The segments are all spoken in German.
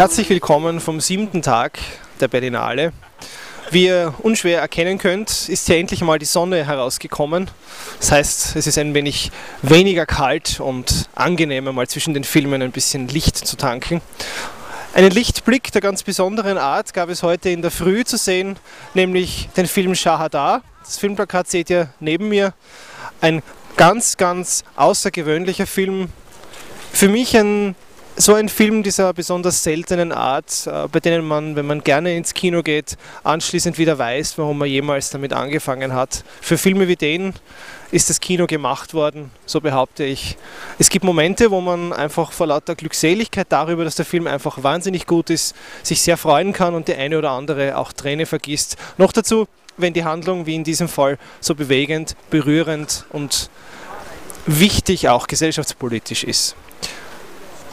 Herzlich willkommen vom siebten Tag der Berlinale. Wie ihr unschwer erkennen könnt, ist hier endlich mal die Sonne herausgekommen. Das heißt, es ist ein wenig weniger kalt und angenehmer, mal zwischen den Filmen ein bisschen Licht zu tanken. Einen Lichtblick der ganz besonderen Art gab es heute in der Früh zu sehen, nämlich den Film Shahada. Das Filmplakat seht ihr neben mir. Ein ganz, ganz außergewöhnlicher Film. Für mich ein so ein Film dieser besonders seltenen Art, äh, bei denen man, wenn man gerne ins Kino geht, anschließend wieder weiß, warum man jemals damit angefangen hat. Für Filme wie den ist das Kino gemacht worden, so behaupte ich. Es gibt Momente, wo man einfach vor lauter Glückseligkeit darüber, dass der Film einfach wahnsinnig gut ist, sich sehr freuen kann und die eine oder andere auch Träne vergisst. Noch dazu, wenn die Handlung wie in diesem Fall so bewegend, berührend und wichtig auch gesellschaftspolitisch ist.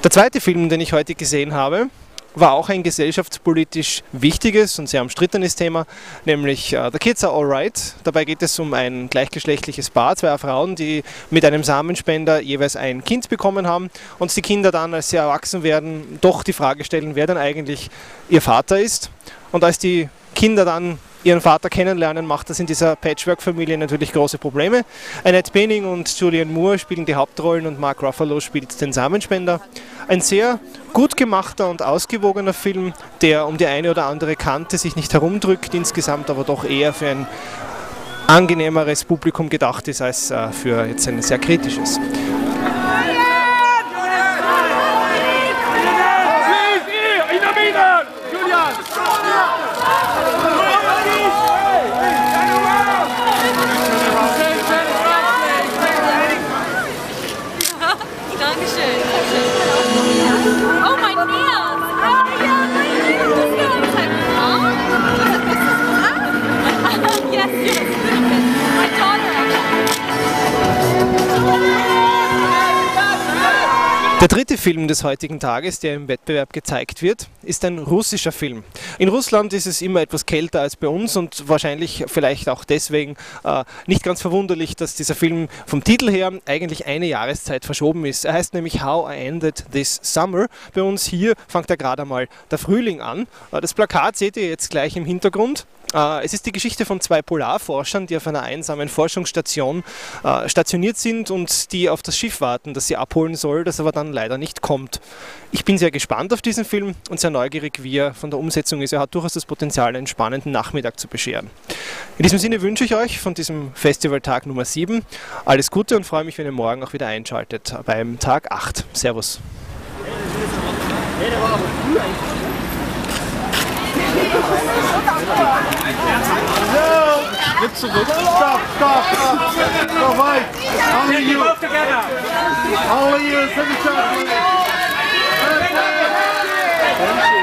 Der zweite Film, den ich heute gesehen habe, war auch ein gesellschaftspolitisch wichtiges und sehr umstrittenes Thema, nämlich uh, The Kids Are Alright. Dabei geht es um ein gleichgeschlechtliches Paar, zwei Frauen, die mit einem Samenspender jeweils ein Kind bekommen haben und die Kinder dann, als sie erwachsen werden, doch die Frage stellen, wer denn eigentlich ihr Vater ist. Und als die Kinder dann ihren Vater kennenlernen, macht das in dieser Patchwork-Familie natürlich große Probleme. Annette Bening und Julian Moore spielen die Hauptrollen und Mark Ruffalo spielt den Samenspender. Ein sehr gut gemachter und ausgewogener Film, der um die eine oder andere Kante sich nicht herumdrückt, insgesamt aber doch eher für ein angenehmeres Publikum gedacht ist als äh, für jetzt ein sehr kritisches. Der dritte Film des heutigen Tages, der im Wettbewerb gezeigt wird, ist ein russischer Film. In Russland ist es immer etwas kälter als bei uns und wahrscheinlich vielleicht auch deswegen äh, nicht ganz verwunderlich, dass dieser Film vom Titel her eigentlich eine Jahreszeit verschoben ist. Er heißt nämlich How I Ended This Summer. Bei uns hier fängt er gerade einmal der Frühling an. Äh, das Plakat seht ihr jetzt gleich im Hintergrund. Äh, es ist die Geschichte von zwei Polarforschern, die auf einer einsamen Forschungsstation äh, stationiert sind und die auf das Schiff warten, das sie abholen soll, das aber dann leider nicht kommt. Ich bin sehr gespannt auf diesen Film und sehr neugierig, wie er von der Umsetzung ist. Er hat durchaus das Potenzial, einen spannenden Nachmittag zu bescheren. In diesem Sinne wünsche ich euch von diesem Festivaltag Nummer 7 alles Gute und freue mich, wenn ihr morgen auch wieder einschaltet beim Tag 8. Servus. Look zurück. Stop, stop, stop. Go away! Only you. Only you. Send it up. Thank you.